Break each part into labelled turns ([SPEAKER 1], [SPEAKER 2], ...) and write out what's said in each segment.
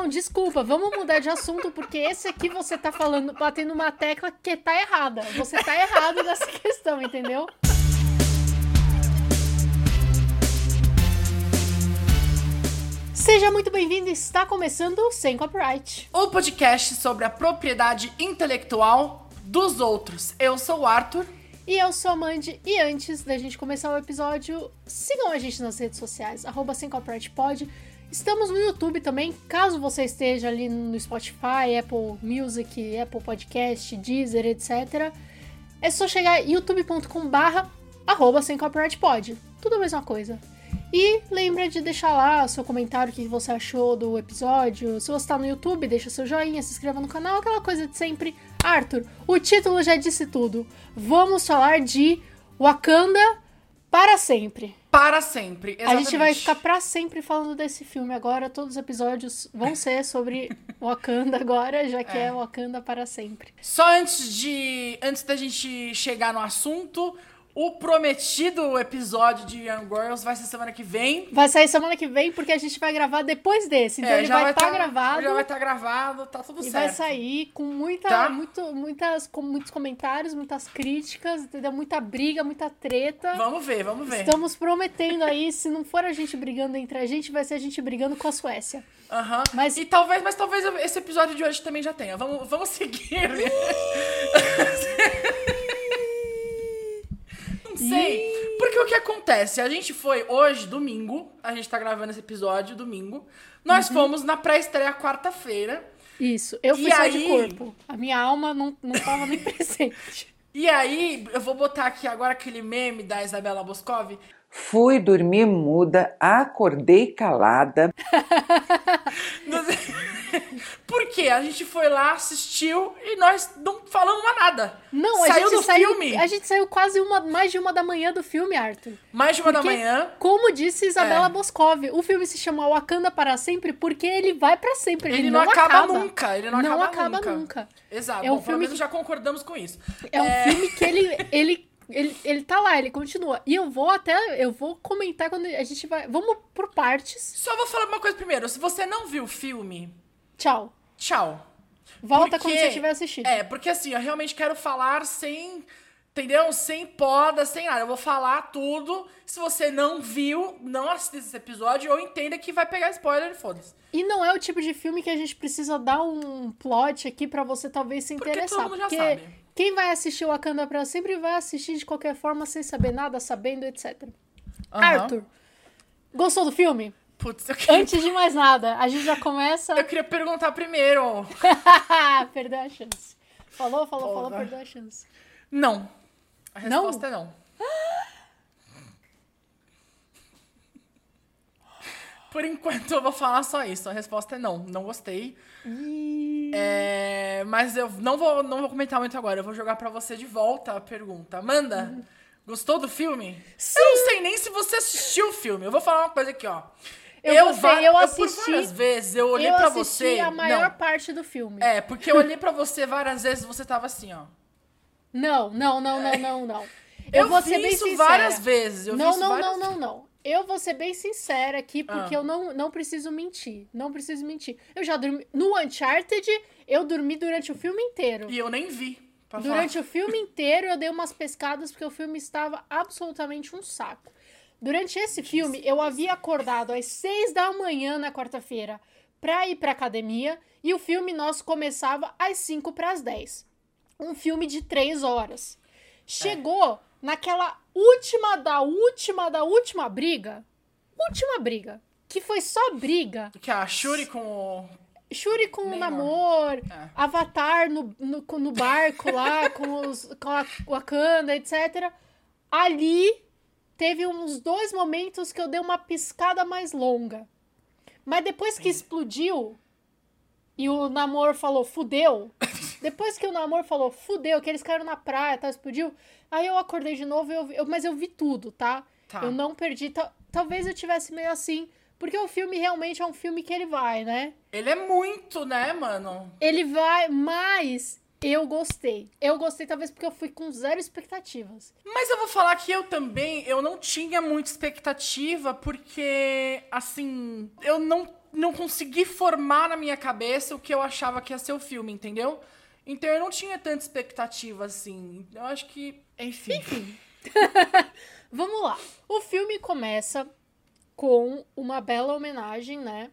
[SPEAKER 1] não, desculpa, vamos mudar de assunto, porque esse aqui você tá falando, batendo uma tecla que tá errada. Você tá errado nessa questão, entendeu? Seja muito bem-vindo, está começando o Sem Copyright.
[SPEAKER 2] O podcast sobre a propriedade intelectual dos outros. Eu sou o Arthur.
[SPEAKER 1] E eu sou a Mandy, e antes da gente começar o episódio, sigam a gente nas redes sociais, arroba Sem Copyright Pod. Estamos no YouTube também, caso você esteja ali no Spotify, Apple Music, Apple Podcast, Deezer, etc. É só chegar youtube.com barra arroba sem copyright pod. Tudo a mesma coisa. E lembra de deixar lá seu comentário, o que você achou do episódio. Se você está no YouTube, deixa seu joinha, se inscreva no canal, aquela coisa de sempre. Arthur, o título já disse tudo. Vamos falar de Wakanda para sempre.
[SPEAKER 2] Para sempre, exatamente.
[SPEAKER 1] A gente vai ficar para sempre falando desse filme agora. Todos os episódios vão ser sobre Wakanda agora, já que é, é Wakanda para sempre.
[SPEAKER 2] Só antes de antes da gente chegar no assunto, o prometido episódio de Young Girls vai ser semana que vem.
[SPEAKER 1] Vai sair semana que vem, porque a gente vai gravar depois desse. Então é, ele vai estar tá, tá gravado.
[SPEAKER 2] Já vai estar tá gravado, tá tudo
[SPEAKER 1] e
[SPEAKER 2] certo.
[SPEAKER 1] E vai sair com muita, tá? muito, muitas, com muitos comentários, muitas críticas, entendeu? Muita briga, muita treta.
[SPEAKER 2] Vamos ver, vamos ver.
[SPEAKER 1] Estamos prometendo aí, se não for a gente brigando entre a gente, vai ser a gente brigando com a Suécia.
[SPEAKER 2] Aham. Uhum. Mas... E talvez, mas talvez esse episódio de hoje também já tenha. Vamos, vamos seguir. sei. Porque o que acontece? A gente foi hoje, domingo, a gente tá gravando esse episódio domingo. Nós uhum. fomos na pré-estreia quarta-feira.
[SPEAKER 1] Isso, eu fui sair aí... de corpo. A minha alma não, não tava nem presente.
[SPEAKER 2] E aí, eu vou botar aqui agora aquele meme da Isabela Boscov.
[SPEAKER 3] Fui dormir muda, acordei calada.
[SPEAKER 2] Porque a gente foi lá, assistiu e nós não falamos mais nada.
[SPEAKER 1] Não, saiu a gente do saiu, filme. A gente saiu quase uma, mais de uma da manhã do filme, Arthur.
[SPEAKER 2] Mais de uma porque, da manhã.
[SPEAKER 1] Como disse Isabela é. Boscov, o filme se chama Wakanda para sempre porque ele vai para sempre. Ele, ele não, não, acaba, acaba,
[SPEAKER 2] nunca. Ele não,
[SPEAKER 1] não
[SPEAKER 2] acaba,
[SPEAKER 1] acaba nunca. nunca.
[SPEAKER 2] Exato. É um Bom, filme pelo menos que... já concordamos com isso.
[SPEAKER 1] É um é... filme que ele, ele ele, ele tá lá, ele continua. E eu vou até. Eu vou comentar quando a gente vai. Vamos por partes.
[SPEAKER 2] Só vou falar uma coisa primeiro. Se você não viu o filme.
[SPEAKER 1] Tchau
[SPEAKER 2] tchau.
[SPEAKER 1] Volta porque, quando você tiver assistido.
[SPEAKER 2] É, porque assim, eu realmente quero falar sem. Entendeu? Sem poda, sem nada. Eu vou falar tudo. Se você não viu, não assista esse episódio ou entenda que vai pegar spoiler foda-se.
[SPEAKER 1] E não é o tipo de filme que a gente precisa dar um plot aqui para você talvez se interessar. Porque todo mundo já porque sabe. quem vai assistir o Wakanda pra sempre vai assistir de qualquer forma, sem saber nada, sabendo, etc. Uhum. Arthur, gostou do filme?
[SPEAKER 2] Putz, eu queria...
[SPEAKER 1] Antes de mais nada, a gente já começa.
[SPEAKER 2] Eu queria perguntar primeiro.
[SPEAKER 1] perdeu a chance. Falou, falou, Porra. falou, perdeu a chance.
[SPEAKER 2] Não. A resposta não? é não. Por enquanto eu vou falar só isso. A resposta é não. Não gostei. É, mas eu não vou, não vou comentar muito agora. Eu vou jogar para você de volta a pergunta. Amanda, uhum. gostou do filme?
[SPEAKER 1] Sim.
[SPEAKER 2] Eu não sei nem se você assistiu o filme. Eu vou falar uma coisa aqui, ó.
[SPEAKER 1] Eu, eu, gostei, eu assisti.
[SPEAKER 2] Eu, vezes eu olhei para você.
[SPEAKER 1] a maior
[SPEAKER 2] não.
[SPEAKER 1] parte do filme.
[SPEAKER 2] É, porque eu olhei para você várias vezes e você tava assim, ó.
[SPEAKER 1] Não, não, não, não, não, não. Eu,
[SPEAKER 2] eu vou ser bem isso sincera. várias vezes. Eu
[SPEAKER 1] não, não,
[SPEAKER 2] várias...
[SPEAKER 1] não, não, não. Eu vou ser bem sincera aqui, porque ah. eu não, não preciso mentir. Não preciso mentir. Eu já dormi. No Uncharted, eu dormi durante o filme inteiro.
[SPEAKER 2] E eu nem vi.
[SPEAKER 1] Durante o filme inteiro, eu dei umas pescadas, porque o filme estava absolutamente um saco. Durante esse filme, eu havia acordado às seis da manhã na quarta-feira para ir para academia e o filme nosso começava às cinco para as dez. Um filme de três horas. Chegou é. naquela última da última da última briga, última briga, que foi só briga.
[SPEAKER 2] Que a Shuri com o
[SPEAKER 1] Shuri com o namor, é. Avatar no, no, no barco lá, com, os, com a Wakanda, etc. Ali teve uns dois momentos que eu dei uma piscada mais longa. Mas depois que explodiu e o namor falou fudeu, depois que o namor falou fudeu, que eles caíram na praia, tá, explodiu, aí eu acordei de novo, eu, eu mas eu vi tudo, tá? tá. Eu não perdi, talvez eu tivesse meio assim, porque o filme realmente é um filme que ele vai, né?
[SPEAKER 2] Ele é muito, né, mano?
[SPEAKER 1] Ele vai, mas eu gostei. Eu gostei, talvez porque eu fui com zero expectativas.
[SPEAKER 2] Mas eu vou falar que eu também, eu não tinha muita expectativa, porque, assim, eu não não consegui formar na minha cabeça o que eu achava que ia ser o filme, entendeu? Então eu não tinha tanta expectativa assim. Eu acho que. Enfim.
[SPEAKER 1] Enfim. Vamos lá. O filme começa com uma bela homenagem, né?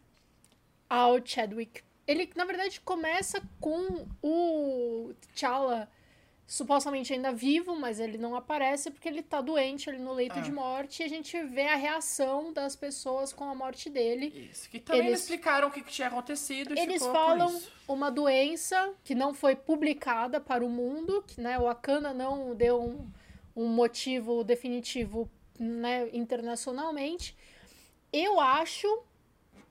[SPEAKER 1] Ao Chadwick. Ele, na verdade, começa com o T'Challa supostamente ainda vivo, mas ele não aparece porque ele tá doente ali no leito
[SPEAKER 2] Ah.
[SPEAKER 1] de morte e a gente vê a reação das pessoas com a morte dele.
[SPEAKER 2] Isso. Que também
[SPEAKER 1] Eles-
[SPEAKER 2] explicaram o que, que tinha acontecido
[SPEAKER 1] Eles falam uma doença que não foi publicada para o mundo, que né, o Wakanda não deu um, um motivo definitivo né, internacionalmente. Eu acho,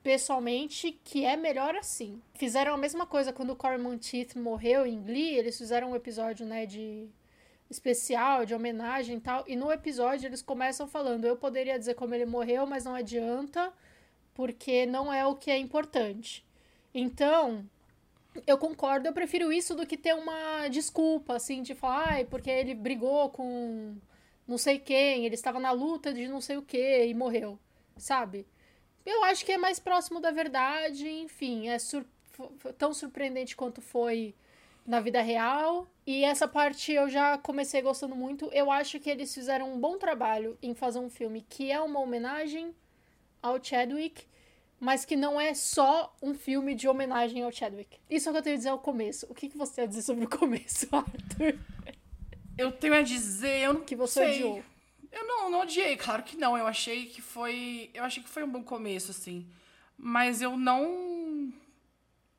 [SPEAKER 1] pessoalmente, que é melhor assim. Fizeram a mesma coisa quando o Corey Monteith morreu em Glee, eles fizeram um episódio né, de especial, de homenagem e tal, e no episódio eles começam falando, eu poderia dizer como ele morreu, mas não adianta, porque não é o que é importante. Então, eu concordo, eu prefiro isso do que ter uma desculpa, assim, de falar, ai, porque ele brigou com não sei quem, ele estava na luta de não sei o que e morreu, sabe? Eu acho que é mais próximo da verdade, enfim, é sur- tão surpreendente quanto foi na vida real. E essa parte eu já comecei gostando muito. Eu acho que eles fizeram um bom trabalho em fazer um filme que é uma homenagem ao Chadwick, mas que não é só um filme de homenagem ao Chadwick. Isso é o que eu tenho a dizer ao começo. O que, que você tem a dizer sobre o começo, Arthur?
[SPEAKER 2] Eu tenho a dizer, eu não
[SPEAKER 1] Que você
[SPEAKER 2] sei.
[SPEAKER 1] odiou.
[SPEAKER 2] Eu não, não odiei, claro que não. Eu achei que foi. Eu achei que foi um bom começo, assim. Mas eu não.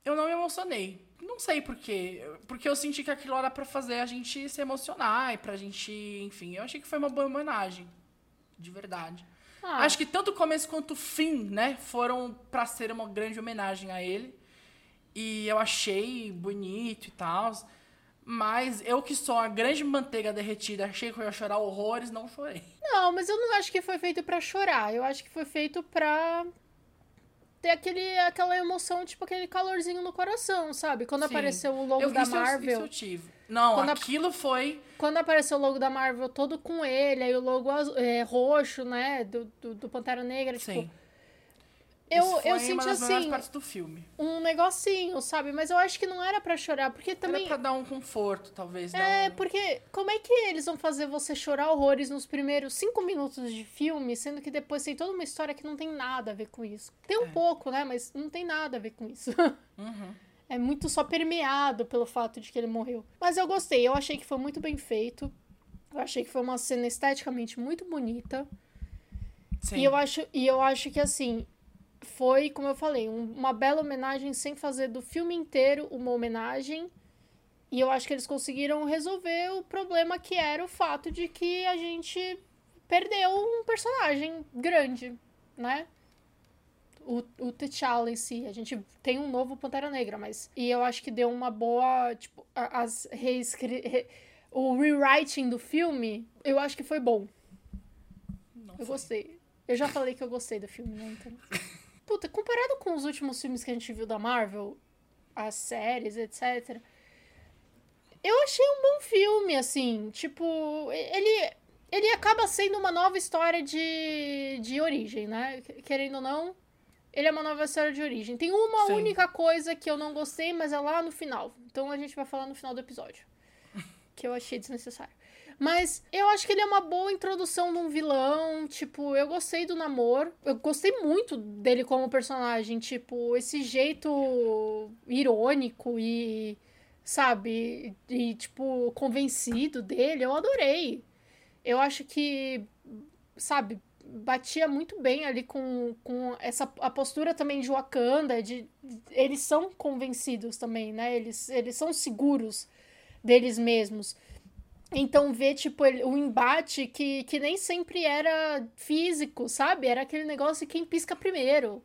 [SPEAKER 2] Eu não me emocionei. Não sei por quê. Porque eu senti que aquilo era pra fazer a gente se emocionar e pra gente. Enfim, eu achei que foi uma boa homenagem. De verdade.
[SPEAKER 1] Ah,
[SPEAKER 2] Acho que tanto o começo quanto o fim, né, foram pra ser uma grande homenagem a ele. E eu achei bonito e tal. Mas eu que sou a grande manteiga derretida, achei que eu ia chorar horrores, não chorei.
[SPEAKER 1] Não, mas eu não acho que foi feito pra chorar. Eu acho que foi feito pra ter aquele, aquela emoção, tipo aquele calorzinho no coração, sabe? Quando
[SPEAKER 2] Sim.
[SPEAKER 1] apareceu o logo
[SPEAKER 2] eu,
[SPEAKER 1] da
[SPEAKER 2] isso eu-
[SPEAKER 1] Marvel.
[SPEAKER 2] isso eu tive. Não,
[SPEAKER 1] Quando a-
[SPEAKER 2] aquilo foi.
[SPEAKER 1] Quando apareceu o logo da Marvel todo com ele, aí o logo é, roxo, né? Do, do, do Pantera Negra, tipo. Eu,
[SPEAKER 2] isso foi
[SPEAKER 1] eu
[SPEAKER 2] uma
[SPEAKER 1] senti
[SPEAKER 2] das melhores
[SPEAKER 1] assim,
[SPEAKER 2] partes do filme.
[SPEAKER 1] um negocinho, sabe? Mas eu acho que não era pra chorar, porque também.
[SPEAKER 2] Era pra dar um conforto, talvez. dar
[SPEAKER 1] É,
[SPEAKER 2] um-
[SPEAKER 1] porque como é que eles vão fazer você chorar horrores nos primeiros cinco minutos de filme, sendo que depois tem toda uma história que não tem nada a ver com isso? Tem um
[SPEAKER 2] É.
[SPEAKER 1] pouco, né? Mas não tem nada a ver com isso.
[SPEAKER 2] Uhum.
[SPEAKER 1] É muito só permeado pelo fato de que ele morreu. Mas eu gostei, eu achei que foi muito bem feito. Eu achei que foi uma cena esteticamente muito bonita.
[SPEAKER 2] Sim.
[SPEAKER 1] E eu acho, e eu acho que assim, foi, como eu falei, um- uma bela homenagem sem fazer do filme inteiro uma homenagem. E eu acho que eles conseguiram resolver o problema que era o fato de que a gente perdeu um personagem grande, né? O, o T'Challa em si. A gente tem um novo Pantera Negra, mas. E eu acho que deu uma boa. Tipo, as reescri... re- O rewriting do filme, eu acho que foi bom.
[SPEAKER 2] Não
[SPEAKER 1] Eu gostei. Eu já falei que eu gostei do filme, né? Então... Puta, comparado com os últimos filmes que a gente viu da Marvel, as séries, etc. Eu achei um bom filme, assim. Tipo, ele, ele acaba sendo uma nova história de, de origem, né? Querendo ou não, ele é uma nova história de origem. Tem uma
[SPEAKER 2] Sim.
[SPEAKER 1] única coisa que eu não gostei, mas é lá no final. Então a gente vai falar no final do episódio. Que eu achei desnecessário. Mas eu acho que ele é uma boa introdução de um vilão. Tipo, eu gostei do namoro. Eu gostei muito dele como personagem. Tipo, esse jeito irônico e, sabe, e, tipo, convencido dele. Eu adorei. Eu acho que, sabe, batia muito bem ali com, com essa a postura também de Wakanda. De, eles são convencidos também, né? Eles, eles são seguros deles mesmos. Então, ver, tipo, o embate que, que nem sempre era físico, sabe? Era aquele negócio de quem pisca primeiro.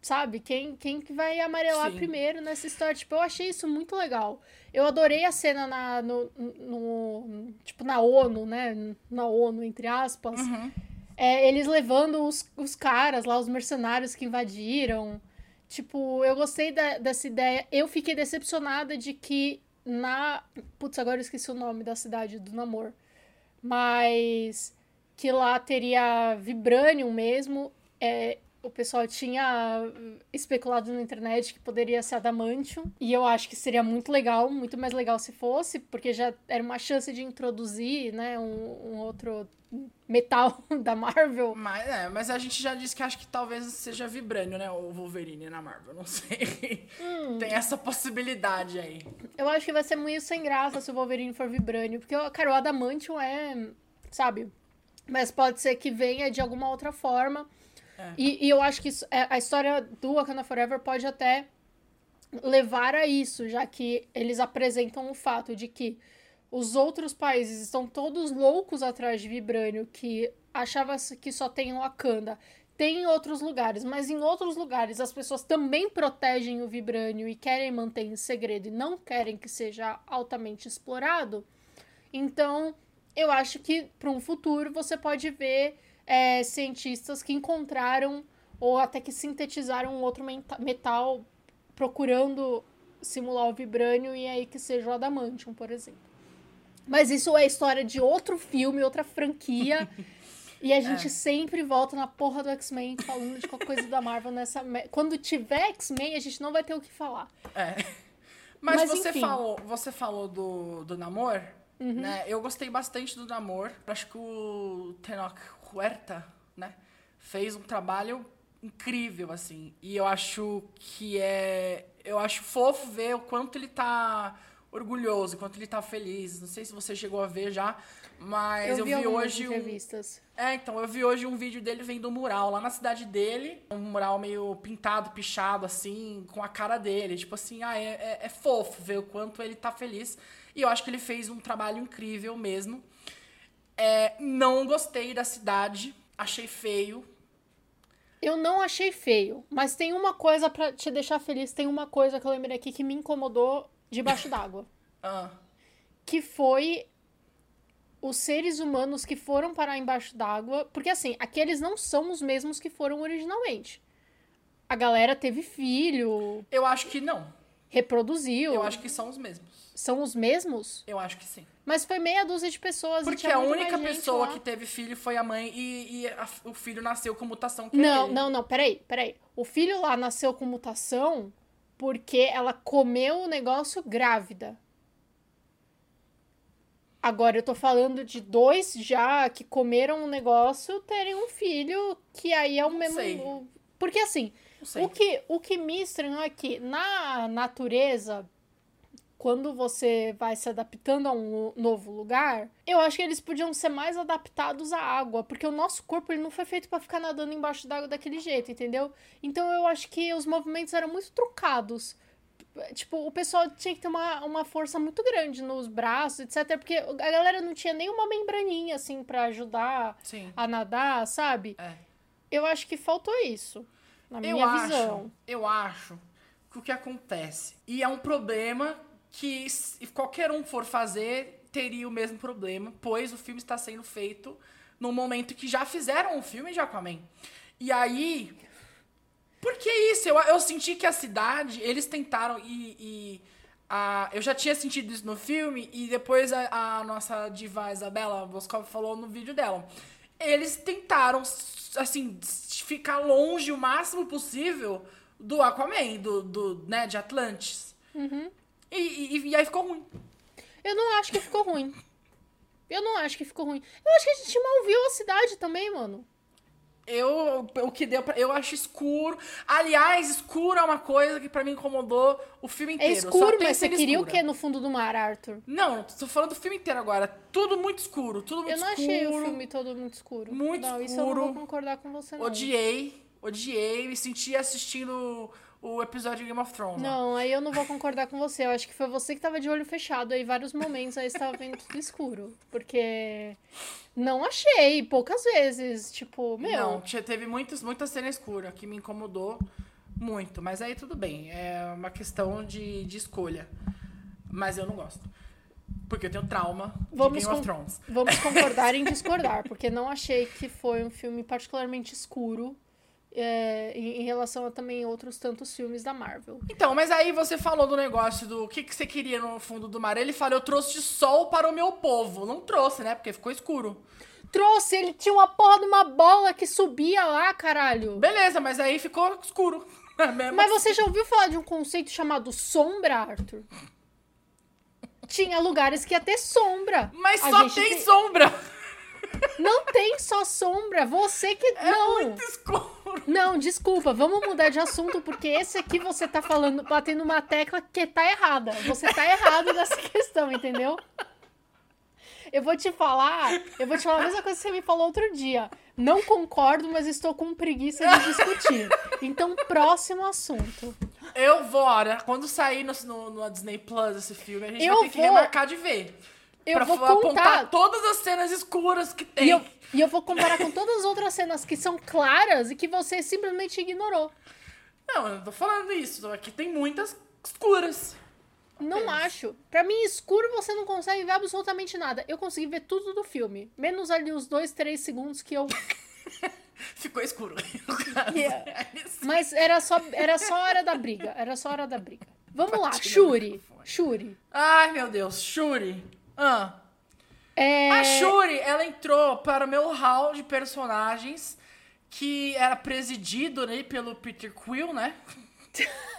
[SPEAKER 1] Sabe? Quem, quem que vai amarelar
[SPEAKER 2] Sim.
[SPEAKER 1] primeiro nessa história. Tipo, eu achei isso muito legal. Eu adorei a cena na, no, no- Tipo, na ONU, né? Na ONU, entre aspas.
[SPEAKER 2] Uhum.
[SPEAKER 1] É, eles levando os, os caras lá, os mercenários que invadiram. Tipo, eu gostei da- dessa ideia. Eu fiquei decepcionada de que na. Putz, agora eu esqueci o nome da cidade do Namor. Mas que lá teria Vibranium mesmo. É, o pessoal tinha especulado na internet que poderia ser Adamantium. E eu acho que seria muito legal, muito mais legal se fosse, porque já era uma chance de introduzir, né, um, um outro metal da Marvel.
[SPEAKER 2] Mas, é, mas a gente já disse que acho que talvez seja Vibrânio, né? O Wolverine na Marvel, não sei. Hum. Tem essa possibilidade aí.
[SPEAKER 1] Eu acho que vai ser muito sem graça se o Wolverine for Vibrânio, porque, cara, o Adamantium é, sabe? Mas pode ser que venha de alguma outra forma. É. E, e, eu acho que isso, é, a história do Wakanda Forever pode até levar a isso, já que eles apresentam o fato de que os outros países estão todos loucos atrás de Vibrânio, que achava que só tem Wakanda. Tem em outros lugares, mas em outros lugares as pessoas também protegem o Vibrânio e querem manter em segredo e não querem que seja altamente explorado. Então, eu acho que para um futuro você pode ver é, cientistas que encontraram ou até que sintetizaram um outro metal procurando simular o vibrânio e aí que seja o adamantium, por exemplo. Mas isso é história de outro filme, outra franquia. e a gente é. sempre volta na porra do X-Men falando de qualquer coisa da Marvel nessa. Quando tiver X-Men, a gente não vai ter o que falar.
[SPEAKER 2] É. Mas, Mas você falou, você falou do, do Namor, uhum. né? Eu gostei bastante do Namor. Acho que o Tenoch Huerta, né, fez um trabalho incrível, assim. E eu acho que é. Eu acho fofo ver o quanto ele tá orgulhoso, quanto ele tá feliz. Não sei se você chegou a ver já, mas eu, eu vi, vi hoje.
[SPEAKER 1] Entrevistas.
[SPEAKER 2] Um... É, então, eu vi hoje um vídeo dele vendo um mural lá na cidade dele. Um mural meio pintado, pichado, assim, com a cara dele. Tipo assim, ah, é, é, é fofo ver o quanto ele tá feliz. E eu acho que ele fez um trabalho incrível mesmo. É, não gostei da cidade, achei feio.
[SPEAKER 1] Eu não achei feio, mas tem uma coisa para te deixar feliz, tem uma coisa que eu lembrei aqui que me incomodou debaixo d'água.
[SPEAKER 2] ah.
[SPEAKER 1] Que foi os seres humanos que foram parar embaixo d'água. Porque assim, aqueles não são os mesmos que foram originalmente. A galera teve filho.
[SPEAKER 2] Eu acho que não.
[SPEAKER 1] Reproduziu.
[SPEAKER 2] Eu acho que são os mesmos.
[SPEAKER 1] São os mesmos?
[SPEAKER 2] Eu acho que sim.
[SPEAKER 1] Mas foi meia dúzia de pessoas.
[SPEAKER 2] Porque a única pessoa que teve filho foi a mãe e, e a, o filho nasceu com mutação.
[SPEAKER 1] não, ele. não, não, peraí, peraí. O filho lá nasceu com mutação porque ela comeu o negócio grávida. Agora eu tô falando de dois já que comeram um negócio terem um filho que aí é o
[SPEAKER 2] não
[SPEAKER 1] mesmo.
[SPEAKER 2] Sei.
[SPEAKER 1] Porque assim, o que, o que me estranhou é que na natureza quando você vai se adaptando a um novo lugar, eu acho que eles podiam ser mais adaptados à água, porque o nosso corpo ele não foi feito para ficar nadando embaixo d'água daquele jeito, entendeu? Então eu acho que os movimentos eram muito trucados. Tipo, o pessoal tinha que ter uma, uma força muito grande nos braços, etc. Porque a galera não tinha nenhuma membraninha, assim, para ajudar
[SPEAKER 2] Sim.
[SPEAKER 1] a nadar, sabe?
[SPEAKER 2] É.
[SPEAKER 1] Eu acho que faltou isso, na minha
[SPEAKER 2] eu
[SPEAKER 1] visão.
[SPEAKER 2] Acho, eu acho que o que acontece, e é um problema que se qualquer um for fazer, teria o mesmo problema, pois o filme está sendo feito no momento que já fizeram o filme de Aquaman. E aí. Por que isso? Eu, eu senti que a cidade, eles tentaram e. e a, eu já tinha sentido isso no filme, e depois a, a nossa diva Isabela Boscov falou no vídeo dela. Eles tentaram, assim, ficar longe o máximo possível do Aquaman, do, do né, de Atlantis.
[SPEAKER 1] Uhum.
[SPEAKER 2] E, e, e aí ficou ruim.
[SPEAKER 1] Eu não acho que ficou ruim. Eu não acho que ficou ruim. Eu acho que a gente mal viu a cidade também, mano.
[SPEAKER 2] Eu, o que deu pra, Eu acho escuro. Aliás, escuro é uma coisa que para mim incomodou o filme é inteiro.
[SPEAKER 1] É escuro, mas você queria escura. o que no fundo do mar, Arthur?
[SPEAKER 2] Não, tô falando do filme inteiro agora. Tudo muito escuro, tudo muito escuro.
[SPEAKER 1] Eu não
[SPEAKER 2] escuro,
[SPEAKER 1] achei o filme todo muito escuro.
[SPEAKER 2] Muito
[SPEAKER 1] não,
[SPEAKER 2] escuro.
[SPEAKER 1] Isso eu não vou concordar com você, não.
[SPEAKER 2] Odiei, odiei. Me senti assistindo o episódio de Game of Thrones.
[SPEAKER 1] Não, aí eu não vou concordar com você. Eu acho que foi você que tava de olho fechado aí vários momentos, aí você tava vendo tudo escuro. Porque não achei, poucas vezes. Tipo, meu.
[SPEAKER 2] Não, teve muitas, muita cena escura que me incomodou muito. Mas aí tudo bem. É uma questão de, de escolha. Mas eu não gosto. Porque eu tenho trauma vamos de Game of Thrones.
[SPEAKER 1] Vamos concordar em discordar, porque não achei que foi um filme particularmente escuro é, em, relação a também outros tantos filmes da Marvel.
[SPEAKER 2] Então, mas aí você falou do negócio do que, que você queria no fundo do mar. Ele falou, eu trouxe sol para o meu povo. Não trouxe, né? Porque ficou escuro.
[SPEAKER 1] Trouxe, ele tinha uma porra de uma bola que subia lá, caralho.
[SPEAKER 2] Beleza, mas aí ficou escuro. Mesmo
[SPEAKER 1] Mas
[SPEAKER 2] assim.
[SPEAKER 1] você já ouviu falar de um conceito chamado sombra, Arthur? Tinha lugares que ia ter sombra.
[SPEAKER 2] Mas
[SPEAKER 1] A
[SPEAKER 2] só tem sombra.
[SPEAKER 1] Não tem só sombra. Você que.
[SPEAKER 2] É
[SPEAKER 1] não.
[SPEAKER 2] muito escuro.
[SPEAKER 1] Não, desculpa, vamos mudar de assunto, porque esse aqui você tá falando, batendo uma tecla que tá errada. Você tá errado nessa questão, entendeu? Eu vou te falar, eu vou te falar a mesma coisa que você me falou outro dia. Não concordo, mas estou com preguiça de discutir. Então, próximo assunto.
[SPEAKER 2] Eu vou, olha, quando sair no, no, no Disney Plus esse filme, a gente
[SPEAKER 1] Eu
[SPEAKER 2] vai ter que
[SPEAKER 1] vou-
[SPEAKER 2] remarcar de ver.
[SPEAKER 1] Eu
[SPEAKER 2] pra
[SPEAKER 1] vou contar.
[SPEAKER 2] todas as cenas escuras que tem.
[SPEAKER 1] E eu, e eu vou comparar com todas as outras cenas que são claras e que você simplesmente ignorou.
[SPEAKER 2] Não, eu não tô falando isso. Aqui tem muitas escuras.
[SPEAKER 1] Não
[SPEAKER 2] Apenas.
[SPEAKER 1] acho. Pra mim, escuro você não consegue ver absolutamente nada. Eu consegui ver tudo do filme. Menos ali os dois, três segundos que eu.
[SPEAKER 2] Ficou escuro.
[SPEAKER 1] Yeah.
[SPEAKER 2] É.
[SPEAKER 1] Mas era só, era só a hora da briga. Era só hora da briga. Vamos lá, Shuri. Shuri.
[SPEAKER 2] Ai, meu Deus. Shuri. Ah.
[SPEAKER 1] É...
[SPEAKER 2] A Shuri, ela entrou para o meu hall de personagens que era presidido né, pelo Peter Quill, né?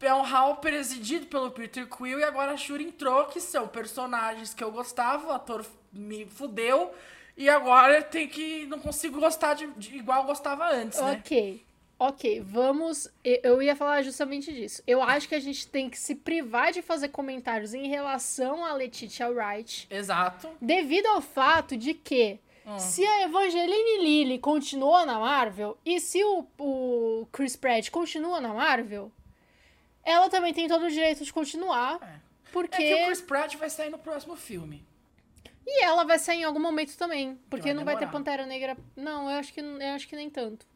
[SPEAKER 2] É um hall presidido pelo Peter Quill e agora a Shuri entrou, que são personagens que eu gostava, o ator me fudeu e agora tenho que. não consigo gostar de, de igual eu gostava antes, né?
[SPEAKER 1] Ok. Ok, vamos. Eu ia falar justamente disso. Eu acho que a gente tem que se privar de fazer comentários em relação a Letitia Wright,
[SPEAKER 2] Exato.
[SPEAKER 1] devido ao fato de que
[SPEAKER 2] Hum.
[SPEAKER 1] se a Evangeline Lilly continua na Marvel e se o, o Chris Pratt continua na Marvel, ela também tem todo o direito de continuar.
[SPEAKER 2] É.
[SPEAKER 1] Porque.
[SPEAKER 2] É que o Chris Pratt vai sair no próximo filme.
[SPEAKER 1] E ela vai sair em algum momento também. Porque
[SPEAKER 2] vai
[SPEAKER 1] não vai ter
[SPEAKER 2] demorar.
[SPEAKER 1] Pantera Negra. Não, eu acho que, eu acho que nem tanto.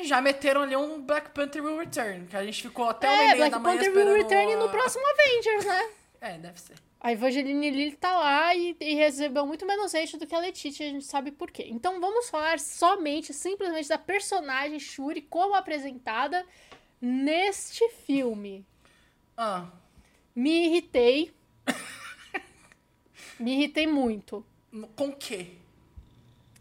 [SPEAKER 2] Já meteram ali um Black Panther Will Return, que a gente ficou até uma
[SPEAKER 1] é, Black
[SPEAKER 2] da manhã
[SPEAKER 1] Panther will
[SPEAKER 2] esperando
[SPEAKER 1] return
[SPEAKER 2] a-
[SPEAKER 1] no próximo Avengers, né?
[SPEAKER 2] É, deve ser.
[SPEAKER 1] A Evangeline Lilly tá lá e, e recebeu muito menos hate do que a Letitia, a gente sabe por quê. Então vamos falar somente, simplesmente da personagem Shuri como apresentada neste filme.
[SPEAKER 2] Ah,
[SPEAKER 1] Me irritei. Me irritei muito.
[SPEAKER 2] com o quê?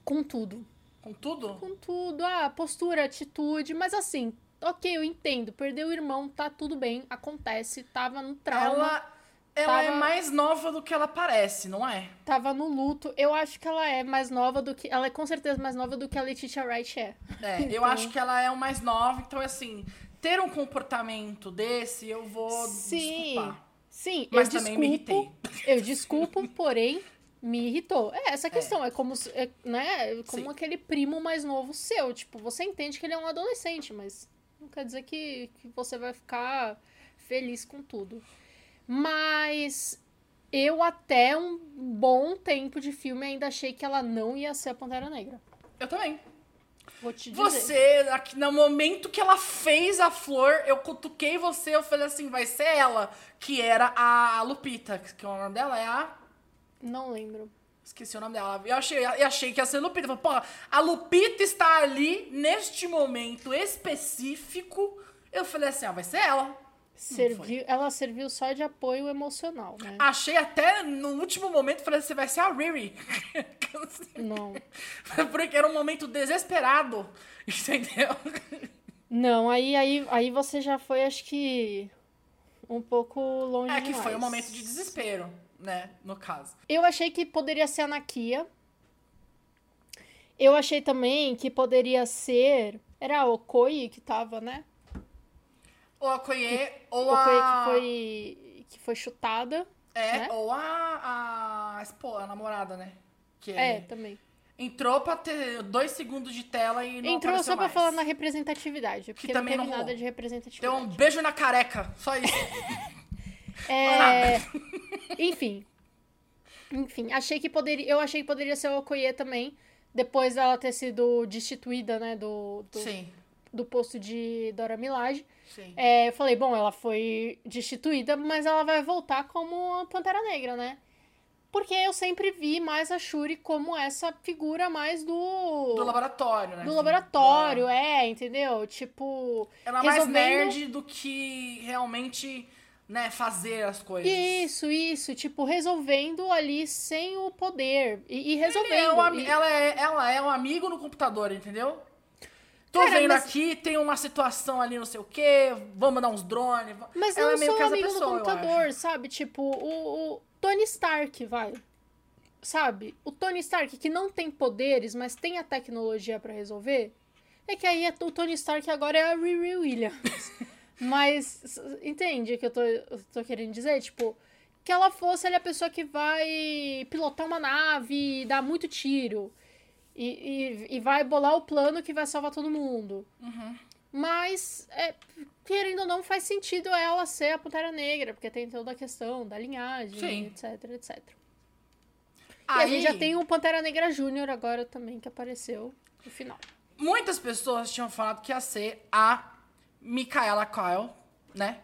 [SPEAKER 1] Com tudo.
[SPEAKER 2] Com tudo?
[SPEAKER 1] Com tudo. Ah, postura, atitude. Mas assim, ok, eu entendo. Perdeu o irmão, tá tudo bem. Acontece. Tava no trauma.
[SPEAKER 2] Ela, ela é
[SPEAKER 1] Tava-
[SPEAKER 2] mais nova do que ela parece, não é?
[SPEAKER 1] Tava no luto. Eu acho que ela é mais nova do que. Ela é com certeza mais nova do que a Letitia Wright é.
[SPEAKER 2] É, eu
[SPEAKER 1] Então-
[SPEAKER 2] acho que ela é o mais nova, então assim, ter um comportamento desse, eu vou
[SPEAKER 1] Sim.
[SPEAKER 2] desculpar.
[SPEAKER 1] Sim,
[SPEAKER 2] Mas
[SPEAKER 1] eu
[SPEAKER 2] também me
[SPEAKER 1] desculpo. Eu desculpo, porém, me irritou. É essa a questão. É, como, se- é, né, é como
[SPEAKER 2] Sim.
[SPEAKER 1] aquele primo mais novo seu. Tipo, você entende que ele é um adolescente, mas não quer dizer que, que você vai ficar feliz com tudo. Mas eu até um bom tempo de filme ainda achei que ela não ia ser a Pantera Negra.
[SPEAKER 2] Eu também.
[SPEAKER 1] Vou te dizer.
[SPEAKER 2] Você, aqui, no momento que ela fez a flor, eu cutuquei você, eu falei assim, vai ser ela, que era a Lupita, que é o nome dela, é a...
[SPEAKER 1] Não lembro.
[SPEAKER 2] Esqueci o nome dela. Eu achei, eu achei que ia ser Lupita. Eu falei, Pô, a Lupita está ali, neste momento específico. Eu falei assim, ah, vai ser ela.
[SPEAKER 1] Serviu, ela serviu só de apoio emocional, né?
[SPEAKER 2] Achei até no último momento, falei assim, vai ser a Riri.
[SPEAKER 1] Não.
[SPEAKER 2] Porque era um momento desesperado, entendeu?
[SPEAKER 1] Não, aí, aí, aí você já foi, acho que, um pouco longe
[SPEAKER 2] É que
[SPEAKER 1] demais.
[SPEAKER 2] foi um momento de desespero, né, no caso.
[SPEAKER 1] Eu achei que poderia ser a Nakia. Eu achei também que poderia ser... Era a Okoi que tava, né?
[SPEAKER 2] Ou a Koye, ou a...
[SPEAKER 1] que foi, que foi chutada.
[SPEAKER 2] É,
[SPEAKER 1] né?
[SPEAKER 2] ou a, a, a namorada, né? Que
[SPEAKER 1] É, também.
[SPEAKER 2] entrou pra ter dois segundos de tela e não
[SPEAKER 1] Entrou só pra
[SPEAKER 2] mais.
[SPEAKER 1] falar na representatividade, porque não
[SPEAKER 2] também
[SPEAKER 1] teve
[SPEAKER 2] não
[SPEAKER 1] nada de
[SPEAKER 2] Deu
[SPEAKER 1] representatividade.
[SPEAKER 2] um beijo na careca, só isso.
[SPEAKER 1] É... Enfim. Enfim, achei que poderia. Eu achei que poderia ser o Okoye também. Depois dela ter sido destituída, né, do, do,
[SPEAKER 2] Sim,
[SPEAKER 1] do posto de Dora Milaje.
[SPEAKER 2] sim.
[SPEAKER 1] É, eu falei, bom, ela foi destituída, mas ela vai voltar como a Pantera Negra, né? Porque eu sempre vi mais a Shuri como essa figura mais do.
[SPEAKER 2] Do laboratório, né?
[SPEAKER 1] do laboratório,
[SPEAKER 2] da-
[SPEAKER 1] é, entendeu? Tipo.
[SPEAKER 2] Ela é mais
[SPEAKER 1] resolvendo-
[SPEAKER 2] nerd do que realmente né, fazer as coisas.
[SPEAKER 1] Isso, isso. Tipo, resolvendo ali sem o poder. E, e resolvendo.
[SPEAKER 2] É um
[SPEAKER 1] e-
[SPEAKER 2] ela, é, ela é um amigo no computador, entendeu? Tô
[SPEAKER 1] Cara,
[SPEAKER 2] vendo
[SPEAKER 1] mas-
[SPEAKER 2] aqui, tem uma situação ali, não sei o quê, vamos mandar uns drones.
[SPEAKER 1] Mas
[SPEAKER 2] ela
[SPEAKER 1] não
[SPEAKER 2] é meio
[SPEAKER 1] sou
[SPEAKER 2] que
[SPEAKER 1] amigo
[SPEAKER 2] pessoa,
[SPEAKER 1] do computador, sabe? Tipo, o, o Tony Stark, vai. Sabe? O Tony Stark, que não tem poderes, mas tem a tecnologia pra resolver. É que aí é- o Tony Stark agora é a Riri Williams. mas, entende o que eu tô, eu tô querendo dizer? Tipo, que ela fosse ali a pessoa que vai pilotar uma nave e dar muito tiro. E, e, e vai bolar o plano que vai salvar todo mundo. Mas, é, querendo ou não, faz sentido ela ser a Pantera Negra, porque tem toda a questão da linhagem,
[SPEAKER 2] Sim.
[SPEAKER 1] etc, etc. E
[SPEAKER 2] Aí,
[SPEAKER 1] a gente já tem o Pantera Negra Júnior agora também, que apareceu no final.
[SPEAKER 2] Muitas pessoas tinham falado que ia ser a Micaela Kyle, né?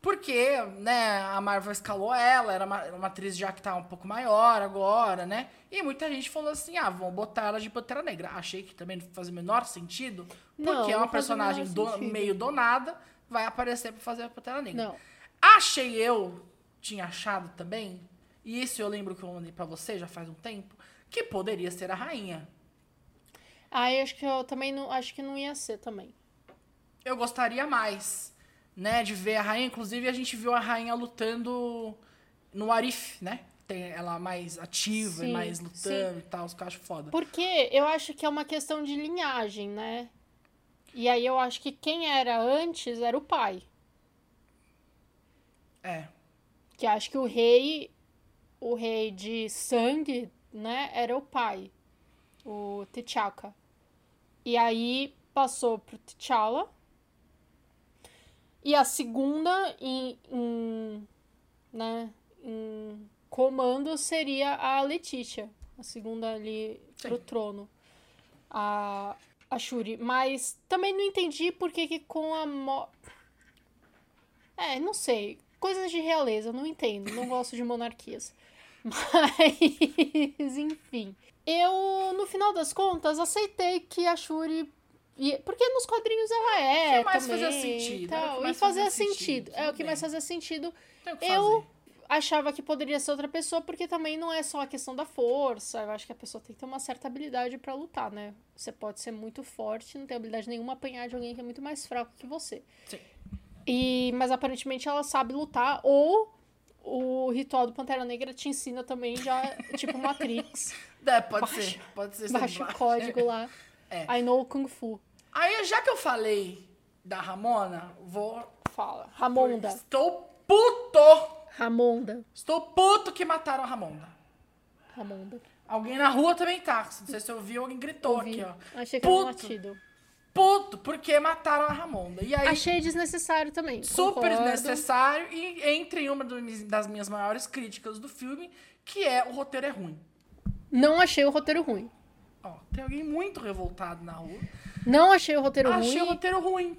[SPEAKER 2] Porque, né, a Marvel escalou ela, era uma, uma atriz já que tá um pouco maior agora, né? E muita gente falou assim, ah, vão botar ela de Pantera Negra. Achei que também não faz o menor sentido, porque
[SPEAKER 1] Não,
[SPEAKER 2] é uma personagem do- meio donada, vai aparecer pra fazer a Pantera Negra.
[SPEAKER 1] Não.
[SPEAKER 2] Achei eu, tinha achado também, e isso eu lembro que eu mandei pra você já faz um tempo, que poderia ser a rainha.
[SPEAKER 1] Aí acho que eu também não. Acho que não ia ser também.
[SPEAKER 2] Eu gostaria mais, né, de ver a rainha. Inclusive, a gente viu a rainha lutando no Arif, né? Tem ela mais ativa e
[SPEAKER 1] Sim,
[SPEAKER 2] mais lutando e tal, os que eu acho foda.
[SPEAKER 1] Porque eu acho que é uma questão de linhagem, né? E aí eu acho que quem era antes era o pai.
[SPEAKER 2] É.
[SPEAKER 1] Que acho que o rei, o rei de sangue, né, era o pai, o T'Chaka. E aí passou pro T'Challa. E a segunda em, em, né, em comando seria a Letícia, a segunda ali pro
[SPEAKER 2] Sim.
[SPEAKER 1] trono. A, a Shuri. Mas também não entendi por que que com a... Mo... É, não sei. Coisas de realeza, não entendo. Não gosto de monarquias. Mas, enfim. Eu, no final das contas, aceitei que a Shuri. Ia- Porque nos quadrinhos ela é.
[SPEAKER 2] que mais
[SPEAKER 1] também,
[SPEAKER 2] fazia sentido,
[SPEAKER 1] e
[SPEAKER 2] o
[SPEAKER 1] tal,
[SPEAKER 2] que
[SPEAKER 1] E
[SPEAKER 2] mais
[SPEAKER 1] fazia
[SPEAKER 2] fazia
[SPEAKER 1] sentido.
[SPEAKER 2] sentido,
[SPEAKER 1] É o que mais fazia sentido.
[SPEAKER 2] Tem o
[SPEAKER 1] Eu achava que poderia ser outra pessoa, porque também não é só a questão da força. Eu acho que a pessoa tem que ter uma certa habilidade pra lutar, né? Você pode ser muito forte, não ter habilidade nenhuma, apanhar de alguém que é muito mais fraco que você.
[SPEAKER 2] Sim.
[SPEAKER 1] E, mas aparentemente ela sabe lutar, ou o ritual do Pantera Negra te ensina também já, tipo Matrix.
[SPEAKER 2] É, pode
[SPEAKER 1] Baixa-
[SPEAKER 2] ser. Pode ser.
[SPEAKER 1] Baixa o código lá.
[SPEAKER 2] É.
[SPEAKER 1] I know Kung Fu.
[SPEAKER 2] Aí, já que eu falei da Ramona, vou...
[SPEAKER 1] Fala. Ramonda.
[SPEAKER 2] Estou puto!
[SPEAKER 1] Ramonda.
[SPEAKER 2] Estou puto que mataram a Ramonda.
[SPEAKER 1] Ramonda.
[SPEAKER 2] Alguém na rua também tá. Não sei se eu ouvi, alguém gritou
[SPEAKER 1] Ouvi.
[SPEAKER 2] aqui, ó.
[SPEAKER 1] Achei que era um
[SPEAKER 2] Puto.
[SPEAKER 1] latido.
[SPEAKER 2] Puto, porque mataram a Ramonda. E aí,
[SPEAKER 1] Achei desnecessário também.
[SPEAKER 2] super
[SPEAKER 1] concordo.
[SPEAKER 2] desnecessário e entre uma do- das minhas maiores críticas do filme, que é o roteiro é ruim.
[SPEAKER 1] Não achei o roteiro ruim.
[SPEAKER 2] Ó, tem alguém muito revoltado na rua.
[SPEAKER 1] Não achei o roteiro
[SPEAKER 2] Achei
[SPEAKER 1] ruim.
[SPEAKER 2] o roteiro ruim.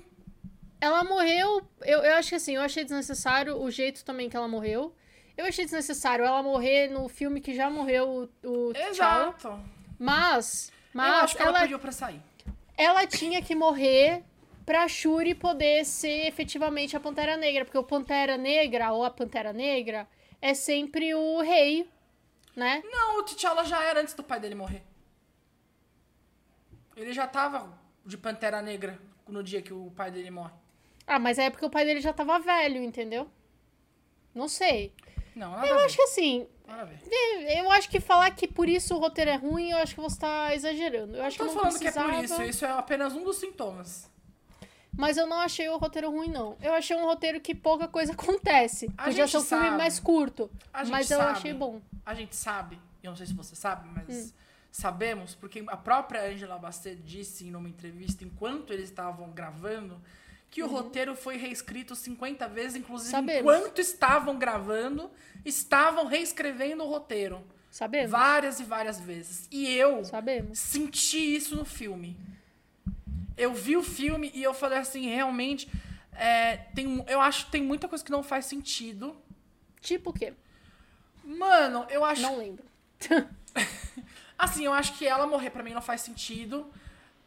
[SPEAKER 1] Ela morreu. Eu, eu acho que assim, eu achei desnecessário o jeito também que ela morreu. Eu achei desnecessário ela morrer no filme que já morreu o, o T'Challa.
[SPEAKER 2] Exato.
[SPEAKER 1] Mas.
[SPEAKER 2] eu
[SPEAKER 1] Mas
[SPEAKER 2] acho que ela,
[SPEAKER 1] ela,
[SPEAKER 2] pediu pra sair.
[SPEAKER 1] ela tinha que morrer pra Shuri poder ser efetivamente a Pantera Negra. Porque o Pantera Negra, ou a Pantera Negra, é sempre o rei, né?
[SPEAKER 2] Não, o T'Challa já era antes do pai dele morrer. Ele já tava de Pantera Negra no dia que o pai dele morre.
[SPEAKER 1] Ah, mas é porque o pai dele já tava velho, entendeu? Não sei.
[SPEAKER 2] Não,
[SPEAKER 1] Eu acho que assim. Eu acho que falar que por isso o roteiro é ruim, eu acho que você tá exagerando. Eu acho
[SPEAKER 2] Tô
[SPEAKER 1] que não
[SPEAKER 2] falando
[SPEAKER 1] precisava,
[SPEAKER 2] que é por isso. Isso é apenas um dos sintomas.
[SPEAKER 1] mas eu não achei o roteiro ruim, não. Eu achei um roteiro que pouca coisa acontece.
[SPEAKER 2] A
[SPEAKER 1] Podia ser um filme mais curto, mas eu
[SPEAKER 2] sabe.
[SPEAKER 1] achei bom.
[SPEAKER 2] A gente sabe, eu não sei se você sabe, mas
[SPEAKER 1] Hum.
[SPEAKER 2] Sabemos, porque a própria Angela Bassett disse em uma entrevista, enquanto eles estavam gravando, que o roteiro foi reescrito 50 vezes, inclusive
[SPEAKER 1] Uhum. Sabemos.
[SPEAKER 2] enquanto estavam gravando, estavam reescrevendo o roteiro.
[SPEAKER 1] Sabemos?
[SPEAKER 2] Várias e várias vezes. E eu
[SPEAKER 1] Sabemos.
[SPEAKER 2] senti isso no filme. Eu vi o filme e eu falei assim, realmente, é, tem, eu acho que tem muita coisa que não faz sentido.
[SPEAKER 1] Tipo o quê?
[SPEAKER 2] Mano, eu acho
[SPEAKER 1] Não lembro.
[SPEAKER 2] Assim, eu acho que ela morrer pra mim não faz sentido.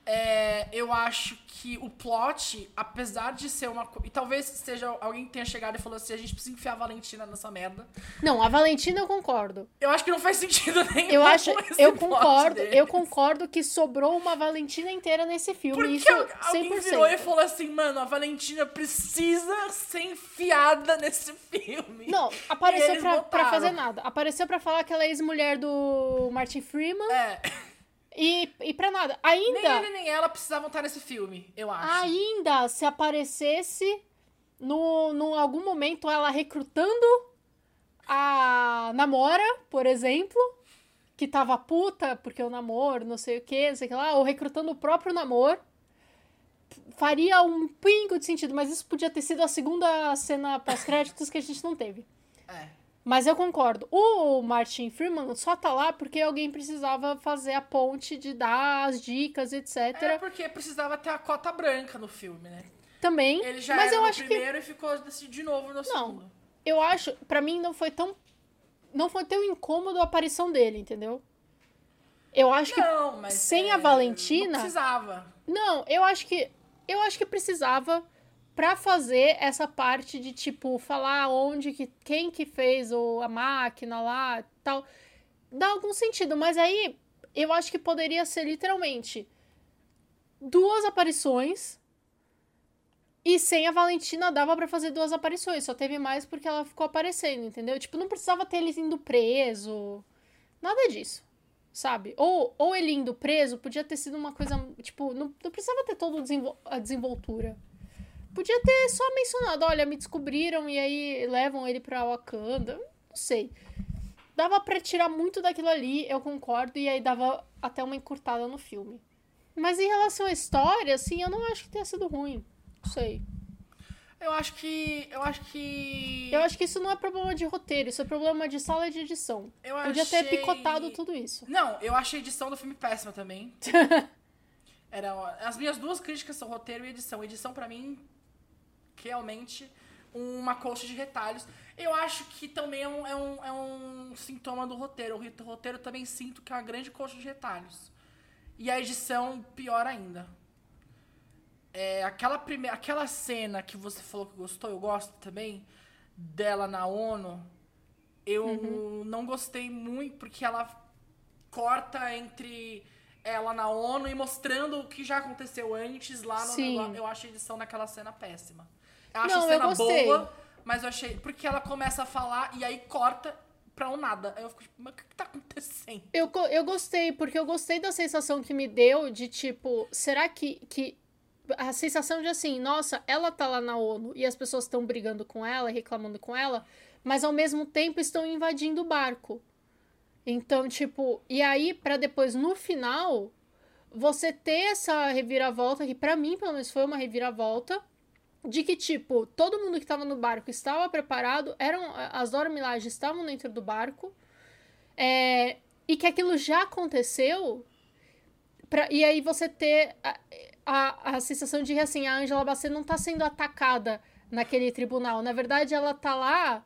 [SPEAKER 2] É, eu acho que o plot, apesar de ser uma. co- E talvez seja alguém que tenha chegado e falou assim: a gente precisa enfiar a Valentina nessa merda.
[SPEAKER 1] Não, a Valentina eu concordo.
[SPEAKER 2] Eu acho que não faz sentido nenhum.
[SPEAKER 1] Eu acho, eu concordo, eu concordo que sobrou uma Valentina inteira nesse filme.
[SPEAKER 2] Porque
[SPEAKER 1] isso
[SPEAKER 2] al- alguém virou
[SPEAKER 1] 100%.
[SPEAKER 2] e falou assim, mano, a Valentina precisa ser enfiada nesse filme.
[SPEAKER 1] Não, apareceu pra, pra fazer nada. Apareceu pra falar que ela é ex-mulher do Martin Freeman
[SPEAKER 2] É.
[SPEAKER 1] e, e pra nada.
[SPEAKER 2] Nem
[SPEAKER 1] Ainda,
[SPEAKER 2] ele nem ela precisavam estar nesse filme, eu acho.
[SPEAKER 1] ainda se aparecesse no, no algum momento ela recrutando a namora, por exemplo, que tava puta porque o namoro, não sei o que, não sei o que lá, ou recrutando o próprio namoro, faria um pingo de sentido, mas isso podia ter sido a segunda cena pós-créditos que a gente não teve.
[SPEAKER 2] É.
[SPEAKER 1] Mas eu concordo. O Martin Freeman só tá lá porque alguém precisava fazer a ponte de dar as dicas, etc.
[SPEAKER 2] É porque precisava ter a cota branca no filme, né?
[SPEAKER 1] Também.
[SPEAKER 2] Ele já
[SPEAKER 1] mas
[SPEAKER 2] era
[SPEAKER 1] eu
[SPEAKER 2] no
[SPEAKER 1] acho que
[SPEAKER 2] primeiro e ficou desse- de novo no segundo.
[SPEAKER 1] eu acho, Pra mim não foi tão não foi tão incômodo a aparição dele, entendeu? Eu acho que
[SPEAKER 2] Não, mas
[SPEAKER 1] sem
[SPEAKER 2] é,
[SPEAKER 1] a Valentina-
[SPEAKER 2] Não precisava.
[SPEAKER 1] não, eu acho que eu acho que precisava pra fazer essa parte de tipo falar onde que quem que fez o, a máquina lá, tal, dá algum sentido, mas aí eu acho que poderia ser literalmente duas aparições e sem a Valentina dava pra fazer duas aparições, só teve mais porque ela ficou aparecendo, entendeu? Tipo, não precisava ter ele indo preso, nada disso sabe? Ou, ou ele indo preso, podia ter sido uma coisa, tipo, não, não precisava ter toda a desenvoltura. Podia ter só mencionado, olha, me descobriram e aí levam ele pra Wakanda, não sei. Dava pra tirar muito daquilo ali, eu concordo, e aí dava até uma encurtada no filme. Mas em relação à história, assim, eu não acho que tenha sido ruim. Não sei.
[SPEAKER 2] Eu acho que. Eu acho que.
[SPEAKER 1] Eu acho que isso não é problema de roteiro, isso é problema de sala de edição.
[SPEAKER 2] Eu
[SPEAKER 1] Podia ter
[SPEAKER 2] achei-
[SPEAKER 1] picotado tudo isso.
[SPEAKER 2] Não, eu achei a edição do filme péssima também. Era, as minhas duas críticas são roteiro e edição. Edição, pra mim, realmente, uma colcha de retalhos. Eu acho que também é um, é um, é um sintoma do roteiro. O roteiro também sinto que é uma grande colcha de retalhos. E a edição, pior ainda. É, aquela, prime... aquela cena que você falou que gostou, eu gosto também, dela na ONU, eu
[SPEAKER 1] Uhum.
[SPEAKER 2] não gostei muito, porque ela corta entre ela na ONU e mostrando o que já aconteceu antes lá no
[SPEAKER 1] Sim.
[SPEAKER 2] negócio. Eu acho a edição naquela cena péssima. Acho
[SPEAKER 1] Não,
[SPEAKER 2] a cena boa, mas eu achei. Porque ela começa a falar e aí corta pra um nada. Aí eu fico tipo, mas o que, que tá acontecendo?
[SPEAKER 1] Eu, eu gostei, porque eu gostei da sensação que me deu de tipo, será que, que. A sensação de assim, nossa, ela tá lá na ONU e as pessoas estão brigando com ela, reclamando com ela, mas ao mesmo tempo estão invadindo o barco. Então, tipo, e aí, pra depois, no final, você ter essa reviravolta, que pra mim, pelo menos, foi uma reviravolta, de que, tipo, todo mundo que tava no barco estava preparado, eram as Dora Milaje estavam dentro do barco, é, e que aquilo já aconteceu, pra, e aí você ter a, a, a sensação de que, assim, a Angela Bassett não tá sendo atacada naquele tribunal. Na verdade, ela tá lá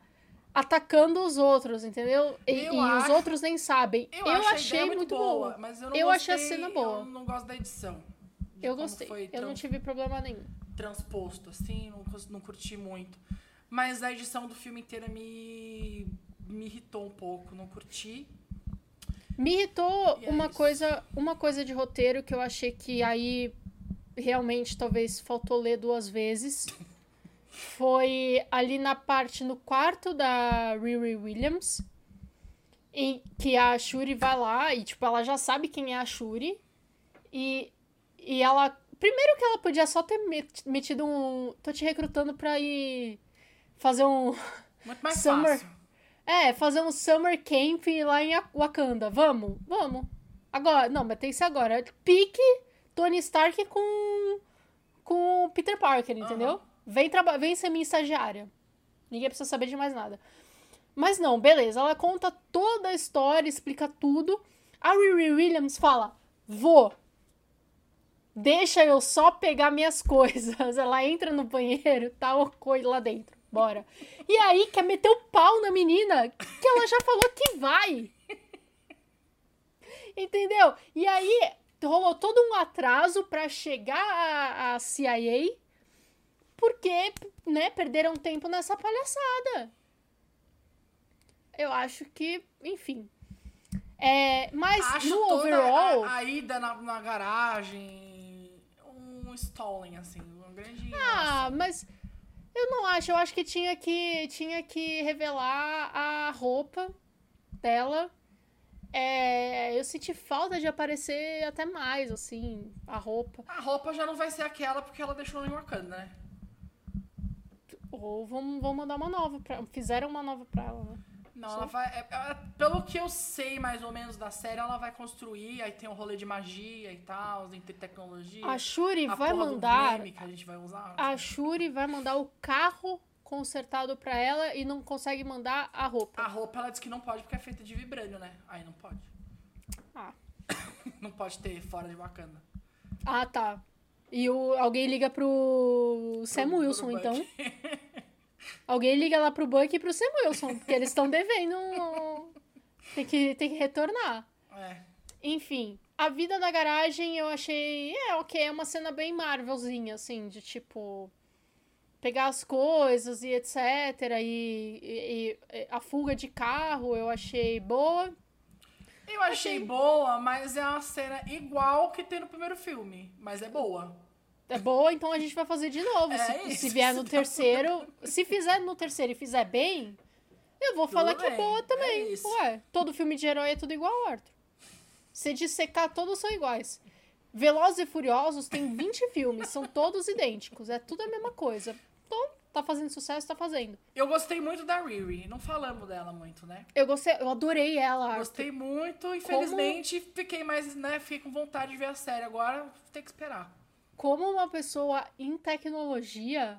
[SPEAKER 1] atacando os outros,
[SPEAKER 2] Eu
[SPEAKER 1] entendeu? E, e os
[SPEAKER 2] acho-
[SPEAKER 1] outros nem sabem. Eu,
[SPEAKER 2] a
[SPEAKER 1] achei
[SPEAKER 2] ideia
[SPEAKER 1] muito
[SPEAKER 2] boa,
[SPEAKER 1] boa.
[SPEAKER 2] mas eu não
[SPEAKER 1] Eu
[SPEAKER 2] gostei,
[SPEAKER 1] achei a cena boa.
[SPEAKER 2] Eu não gosto da edição.
[SPEAKER 1] Eu gostei. Eu não tive problema nenhum.
[SPEAKER 2] Transposto, assim, não, não curti muito. Mas a edição do filme inteira me, me irritou um pouco, não curti.
[SPEAKER 1] Me irritou
[SPEAKER 2] é
[SPEAKER 1] uma
[SPEAKER 2] isso.
[SPEAKER 1] coisa, uma coisa de roteiro que eu achei que aí realmente talvez faltou ler duas vezes. Foi ali na parte no quarto da Riri Williams, em que a Shuri vai lá e tipo ela já sabe quem é a Shuri e e ela primeiro que ela podia só ter met- metido um, tô te recrutando pra ir fazer um
[SPEAKER 2] Muito mais
[SPEAKER 1] Summer-
[SPEAKER 2] fácil.
[SPEAKER 1] é, fazer um summer camp lá em Wakanda. Vamos? Vamos. Agora, não, mas tem que ser agora. Pique Tony Stark com com o Peter Parker, entendeu? Vem, traba- vem ser minha estagiária. Ninguém precisa saber de mais nada. Mas não, beleza. Ela conta toda a história, explica tudo. A Riri Williams fala: Vou. Deixa eu só pegar minhas coisas. Ela entra no banheiro, tá o coisa lá dentro. Bora. E aí quer meter o pau na menina que ela já falou que vai. Entendeu? E aí rolou todo um atraso pra chegar a, a CIA, porque, né, perderam tempo nessa palhaçada. Eu acho que, enfim. É, mas
[SPEAKER 2] Acho
[SPEAKER 1] no overall.
[SPEAKER 2] a, a ida na, na garagem um stalling, assim, um grande...
[SPEAKER 1] Ah, mas eu não acho. Eu acho que tinha que, tinha que revelar a roupa dela. É, eu senti falta de aparecer até mais, assim, a roupa.
[SPEAKER 2] A roupa já não vai ser aquela porque ela deixou em Wakanda, né?
[SPEAKER 1] Ou vão, vão mandar uma nova pra. Fizeram uma nova pra ela, né?
[SPEAKER 2] Não, ela vai. é- é- pelo que eu sei mais ou menos da série, ela vai construir, aí tem um rolê de magia e tal, entre tecnologia.
[SPEAKER 1] A Shuri
[SPEAKER 2] a
[SPEAKER 1] vai mandar.
[SPEAKER 2] que a gente vai usar.
[SPEAKER 1] A Shuri vai mandar o carro consertado pra ela e não consegue mandar a roupa.
[SPEAKER 2] A roupa ela diz que não pode porque é feita de vibrânio, né? Aí não pode.
[SPEAKER 1] Ah.
[SPEAKER 2] Não pode ter fora de Wakanda.
[SPEAKER 1] Ah, tá. E o, alguém liga pro Sam Wilson, então. Alguém liga lá pro Buck e pro Sam Wilson, porque eles estão devendo. Tem que, tem que retornar.
[SPEAKER 2] É.
[SPEAKER 1] Enfim, a vida na garagem eu achei. É, ok, é uma cena bem Marvelzinha, assim, de tipo. Pegar as coisas e etc. E, e- e a fuga de carro eu achei boa.
[SPEAKER 2] Eu achei boa, mas é uma cena igual que tem no primeiro filme. Mas é boa.
[SPEAKER 1] É boa, então a gente vai fazer de novo.
[SPEAKER 2] É
[SPEAKER 1] se,
[SPEAKER 2] isso,
[SPEAKER 1] se vier no terceiro. Se fizer no terceiro e fizer bem, eu vou falar que é boa
[SPEAKER 2] é
[SPEAKER 1] também.
[SPEAKER 2] isso.
[SPEAKER 1] Ué, todo filme de herói é tudo igual, Arthur. Se dissecar, todos são iguais. Velozes e Furiosos tem 20 filmes, são todos idênticos. É tudo a mesma coisa. Então, tá fazendo sucesso, tá fazendo.
[SPEAKER 2] Eu gostei muito da Riri. Não falamos dela muito, né?
[SPEAKER 1] Eu gostei, eu adorei ela, Arthur.
[SPEAKER 2] Gostei muito, infelizmente fiquei mais, né? Fiquei com vontade de ver a série. Agora tem que esperar.
[SPEAKER 1] Como uma pessoa em tecnologia,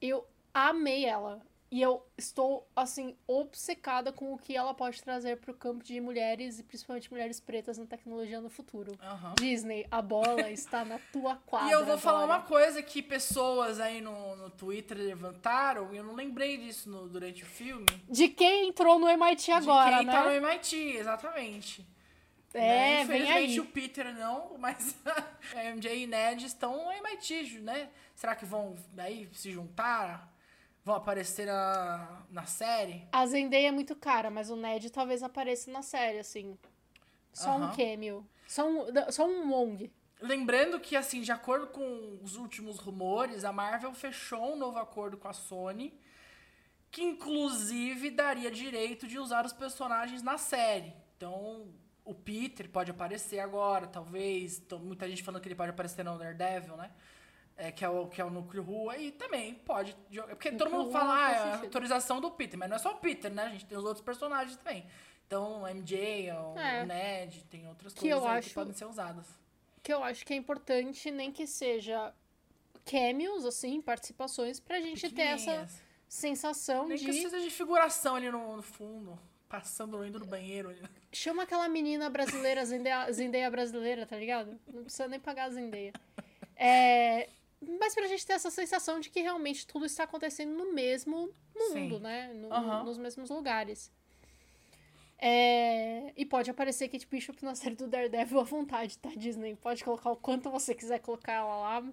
[SPEAKER 1] eu amei ela. E eu estou, assim, obcecada com o que ela pode trazer pro campo de mulheres, e principalmente mulheres pretas na tecnologia no futuro.
[SPEAKER 2] Aham.
[SPEAKER 1] Disney, a bola está na tua quadra.
[SPEAKER 2] E eu vou falar
[SPEAKER 1] agora.
[SPEAKER 2] uma coisa que pessoas aí no, no Twitter levantaram, e eu não lembrei disso no- durante o filme.
[SPEAKER 1] De quem entrou no MIT agora,
[SPEAKER 2] de quem
[SPEAKER 1] né?
[SPEAKER 2] tá no MIT, exatamente.
[SPEAKER 1] É,
[SPEAKER 2] Né? Infelizmente o Peter não, mas a MJ e Ned estão no MIT, né? Será que vão aí se juntar? Vão aparecer na, na série?
[SPEAKER 1] A Zendaya é muito cara, mas o Ned talvez apareça na série, assim. Só um
[SPEAKER 2] Aham.
[SPEAKER 1] cameo. Só um, só um Wong.
[SPEAKER 2] Lembrando que, assim, de acordo com os últimos rumores, a Marvel fechou um novo acordo com a Sony, que inclusive daria direito de usar os personagens na série. Então, o Peter pode aparecer agora, talvez. Tô- muita gente falando que ele pode aparecer no Daredevil, né? É, que, é o, que é o núcleo rua, e também pode. jogar- Porque todo
[SPEAKER 1] Núcleo
[SPEAKER 2] mundo
[SPEAKER 1] Rua
[SPEAKER 2] fala, ah, é a autorização do Peter, mas não é só o Peter, né? A gente tem os outros personagens também. Então, o MJ, o
[SPEAKER 1] É.
[SPEAKER 2] Ned, tem outras
[SPEAKER 1] Que
[SPEAKER 2] coisas
[SPEAKER 1] acho-
[SPEAKER 2] que podem ser usadas.
[SPEAKER 1] que eu acho que é importante, nem que seja cameos, assim, participações, pra gente ter essa sensação
[SPEAKER 2] Nem
[SPEAKER 1] de.
[SPEAKER 2] que seja de figuração ali no, no fundo, passando indo no banheiro.
[SPEAKER 1] Chama aquela menina brasileira, Zendaya, Zendaya brasileira, tá ligado? Não precisa nem pagar a Zendaya. É, Mas pra gente ter essa sensação de que realmente tudo está acontecendo no mesmo mundo,
[SPEAKER 2] Sim.
[SPEAKER 1] né? No-
[SPEAKER 2] Aham.
[SPEAKER 1] Nos mesmos lugares. É, E pode aparecer Kate Bishop na série do Daredevil à vontade, tá, Disney? Pode colocar o quanto você quiser colocar ela lá.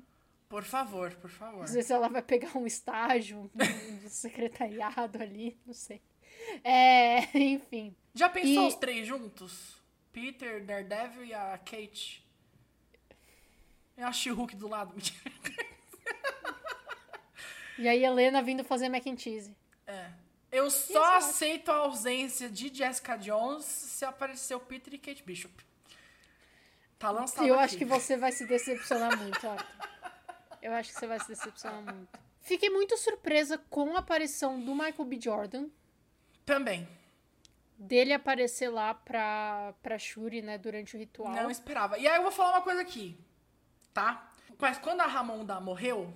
[SPEAKER 2] Por favor, por favor.
[SPEAKER 1] Às vezes ela vai pegar um estágio de secretariado ali, não sei. É, enfim.
[SPEAKER 2] Já pensou
[SPEAKER 1] E-
[SPEAKER 2] os três juntos? Peter, Daredevil e a Kate. E a She-Hulk do lado.
[SPEAKER 1] E aí Helena vindo fazer mac and cheese.
[SPEAKER 2] É. Eu só aceito a ausência de Jessica Jones se aparecer o Peter e Kate Bishop. Tá lançado
[SPEAKER 1] eu
[SPEAKER 2] aqui.
[SPEAKER 1] acho que você vai se decepcionar muito, Arthur. Eu acho que você vai se decepcionar muito. Fiquei muito surpresa com a aparição do Michael B. Jordan.
[SPEAKER 2] Também.
[SPEAKER 1] Dele aparecer lá pra, pra Shuri, né, durante o ritual.
[SPEAKER 2] Não esperava. E aí eu vou falar uma coisa aqui, tá? Mas quando a Ramonda morreu,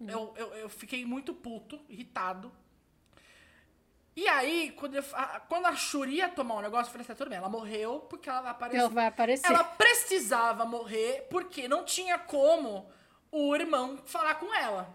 [SPEAKER 2] eu, eu, eu fiquei muito puto, irritado. E aí, quando, eu- a, quando a Shuri ia tomar um negócio, eu falei assim, tudo bem, ela morreu porque ela apareceu.
[SPEAKER 1] Ela vai aparecer.
[SPEAKER 2] Ela precisava morrer porque não tinha como o irmão falar com ela,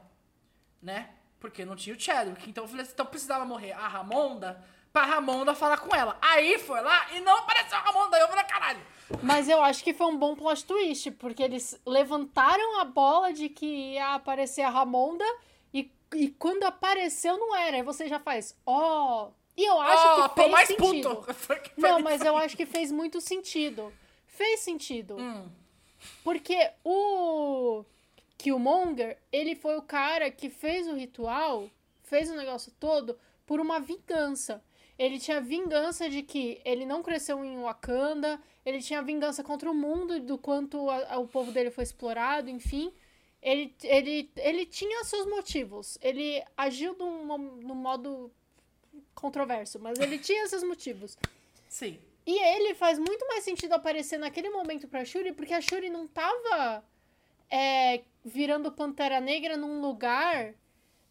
[SPEAKER 2] né? Porque não tinha o Chadwick. Então eu falei assim, então precisava morrer a Ramonda pra Ramonda falar com ela. Aí foi lá e não apareceu a Ramonda. Aí eu falei, caralho.
[SPEAKER 1] Mas eu acho que foi um bom plot twist, porque eles levantaram a bola de que ia aparecer a Ramonda e, e quando apareceu não era. Aí você já faz, ó. E eu acho
[SPEAKER 2] Ó,
[SPEAKER 1] que fez
[SPEAKER 2] mais
[SPEAKER 1] sentido.
[SPEAKER 2] puto.
[SPEAKER 1] Não, mas eu acho que fez muito sentido. Fez sentido.
[SPEAKER 2] Hum.
[SPEAKER 1] Porque o Killmonger, ele foi o cara que fez o ritual, fez o negócio todo por uma vingança. Ele tinha vingança de que ele não cresceu em Wakanda, ele tinha vingança contra o mundo do quanto a- a- o povo dele foi explorado, enfim. Ele, ele, ele tinha seus motivos. Ele agiu num, num modo controverso, mas ele tinha seus motivos.
[SPEAKER 2] Sim.
[SPEAKER 1] E ele faz muito mais sentido aparecer naquele momento pra Shuri, porque a Shuri não tava é, virando Pantera Negra num lugar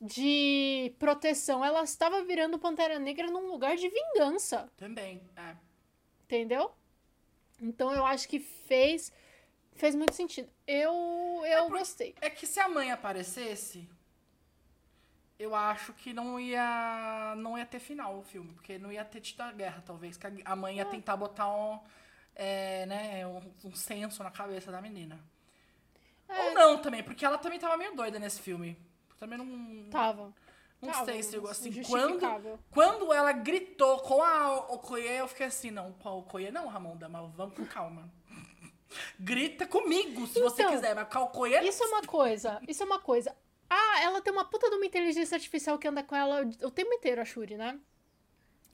[SPEAKER 1] de proteção. Ela estava virando Pantera Negra num lugar de vingança,
[SPEAKER 2] Também. É.
[SPEAKER 1] entendeu? Então eu acho que fez fez muito sentido. Eu eu gostei.
[SPEAKER 2] É que se a mãe aparecesse, eu acho que não ia não ia ter final o filme, porque não ia ter tido a guerra, talvez, que a- a mãe ia tentar botar um, é, né, um, um senso na cabeça da menina.
[SPEAKER 1] É.
[SPEAKER 2] Ou não também, porque ela também tava meio doida nesse filme. Também não,
[SPEAKER 1] Tava.
[SPEAKER 2] não
[SPEAKER 1] tava,
[SPEAKER 2] sei se eu assim, quando,
[SPEAKER 1] justificável.
[SPEAKER 2] quando ela gritou com a Okoye, eu fiquei assim, não, com a Okoye não, Ramonda, mas vamos com calma. Grita comigo, se você
[SPEAKER 1] Então,
[SPEAKER 2] quiser, mas com a Okoye
[SPEAKER 1] Isso é uma coisa, isso é uma coisa. Ah, ela tem uma puta de uma inteligência artificial que anda com ela o tempo inteiro, a Shuri, né?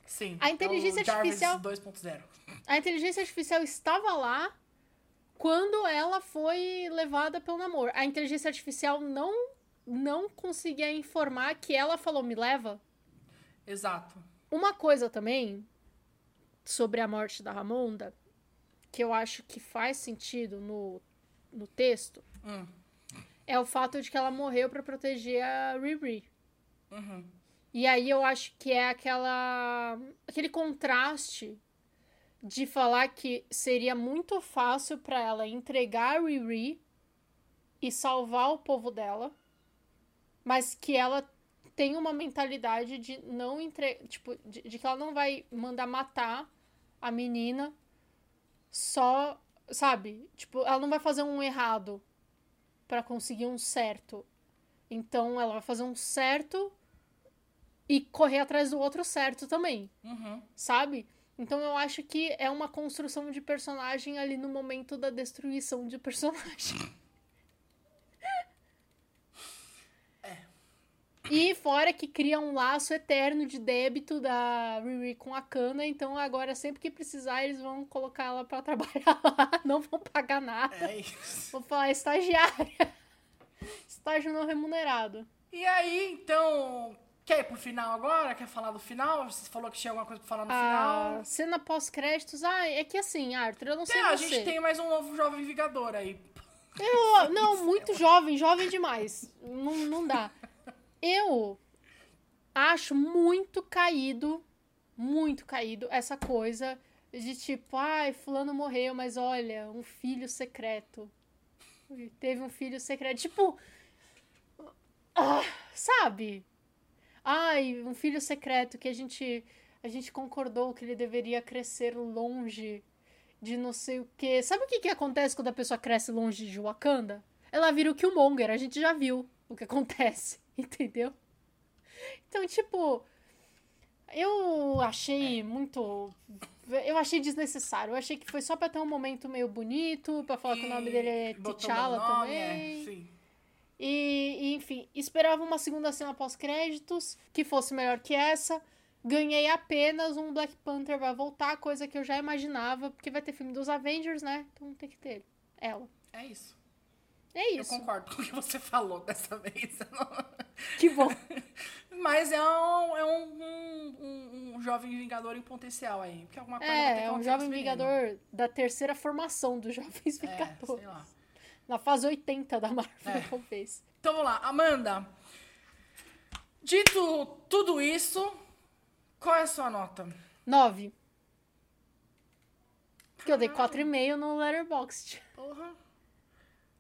[SPEAKER 2] Sim.
[SPEAKER 1] A inteligência
[SPEAKER 2] é o Jarvis
[SPEAKER 1] artificial-
[SPEAKER 2] 2.0.
[SPEAKER 1] A inteligência artificial estava lá quando ela foi levada pelo namoro. A inteligência artificial não não conseguia informar que ela falou me leva.
[SPEAKER 2] Exato.
[SPEAKER 1] Uma coisa também sobre a morte da Ramonda que eu acho que faz sentido no, no texto
[SPEAKER 2] Hum.
[SPEAKER 1] é o fato de que ela morreu pra proteger a Riri.
[SPEAKER 2] Uhum.
[SPEAKER 1] E aí eu acho que é aquela aquele contraste de falar que seria muito fácil pra ela entregar a Riri e salvar o povo dela, mas que ela tem uma mentalidade de não entre... tipo, de, de que ela não vai mandar matar a menina só, sabe? Tipo, ela não vai fazer um errado pra conseguir um certo. Então ela vai fazer um certo e correr atrás do outro certo também,
[SPEAKER 2] Uhum.
[SPEAKER 1] sabe? Então eu acho que é uma construção de personagem ali no momento da destruição de personagem. E fora que cria um laço eterno de débito da Riri com a Kana, então agora sempre que precisar eles vão colocar ela pra trabalhar lá, não vão pagar nada.
[SPEAKER 2] É isso.
[SPEAKER 1] Vou falar estagiária. Estágio não remunerado.
[SPEAKER 2] E aí, então. Quer ir pro final agora? Quer falar do final? Você falou que tinha alguma coisa pra falar no
[SPEAKER 1] A
[SPEAKER 2] final.
[SPEAKER 1] cena pós-créditos, ah, é que assim, Arthur, eu não sei
[SPEAKER 2] É, a
[SPEAKER 1] você.
[SPEAKER 2] gente tem mais um novo jovem Vingador aí.
[SPEAKER 1] Eu, não, muito jovem, jovem demais. Não, não dá. Eu acho muito caído, muito caído essa coisa de tipo, ai, fulano morreu, mas olha, um filho secreto. Teve um filho secreto. Tipo, ah, sabe? Ai, um filho secreto que a gente a gente concordou que ele deveria crescer longe de não sei o quê. Sabe o que, que acontece quando a pessoa cresce longe de Wakanda? Ela vira o Killmonger, a gente já viu o que acontece, entendeu? Então, tipo, eu achei muito. Eu achei desnecessário. Eu achei que foi só pra ter um momento meio bonito, pra falar que o nome dele é T'Challa
[SPEAKER 2] nome,
[SPEAKER 1] também.
[SPEAKER 2] É, sim.
[SPEAKER 1] E, e, enfim, esperava uma segunda cena pós-créditos que fosse melhor que essa. Ganhei apenas um Black Panther vai voltar, coisa que eu já imaginava, porque vai ter filme dos Avengers, né? Então tem que ter ela.
[SPEAKER 2] É isso.
[SPEAKER 1] É
[SPEAKER 2] Eu
[SPEAKER 1] isso.
[SPEAKER 2] concordo com o que você falou dessa vez.
[SPEAKER 1] Que bom.
[SPEAKER 2] Mas é um, é um, um, um- jovem vingador em potencial aí. Porque alguma coisa vai ter
[SPEAKER 1] É,
[SPEAKER 2] que
[SPEAKER 1] é um jovem vingador da terceira formação dos jovens
[SPEAKER 2] É,
[SPEAKER 1] vingadores.
[SPEAKER 2] sei lá.
[SPEAKER 1] Na fase 80 da Marvel,
[SPEAKER 2] É.
[SPEAKER 1] talvez.
[SPEAKER 2] Então vamos lá, Amanda. Dito tudo isso, qual é a sua nota?
[SPEAKER 1] 9. Porque eu dei 4,5 no Letterboxd.
[SPEAKER 2] Porra.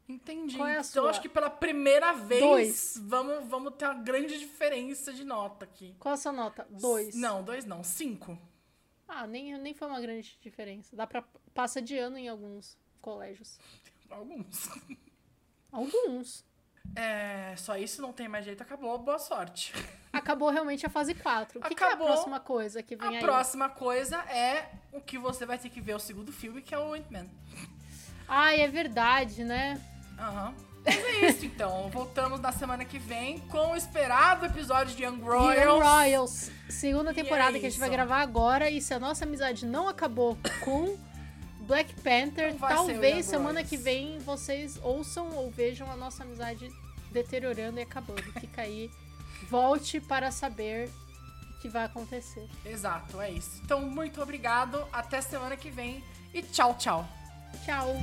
[SPEAKER 2] Entendi.
[SPEAKER 1] Qual é a
[SPEAKER 2] então acho que pela primeira vez
[SPEAKER 1] Dois.
[SPEAKER 2] vamos, vamos ter uma grande diferença de nota aqui.
[SPEAKER 1] Qual a sua nota? Dois.
[SPEAKER 2] Não, dois não. Cinco.
[SPEAKER 1] Ah, nem, nem foi uma grande diferença. Dá pra. Passa de ano em alguns colégios.
[SPEAKER 2] Alguns.
[SPEAKER 1] Alguns.
[SPEAKER 2] É, só isso não tem mais jeito, acabou. Boa sorte.
[SPEAKER 1] Acabou realmente a fase 4. O que, que é a
[SPEAKER 2] Acabou.
[SPEAKER 1] próxima coisa que vem
[SPEAKER 2] A
[SPEAKER 1] aí?
[SPEAKER 2] próxima coisa é o que você vai ter que ver o segundo filme, que é o Ant-Man.
[SPEAKER 1] Ai, é verdade, né?
[SPEAKER 2] Aham. Mas é isso, então. Voltamos na semana que vem com o esperado episódio de Young Royals.
[SPEAKER 1] Young Royals. Segunda
[SPEAKER 2] E
[SPEAKER 1] temporada
[SPEAKER 2] é
[SPEAKER 1] que a gente vai gravar agora. E se a nossa amizade não acabou com Black Panther, talvez semana que vem vocês ouçam ou vejam a nossa amizade deteriorando e acabando. Fica aí. Volte para saber o que vai acontecer.
[SPEAKER 2] Exato, é isso. Então, muito obrigado. Até semana que vem. E tchau, tchau.
[SPEAKER 1] Tchau!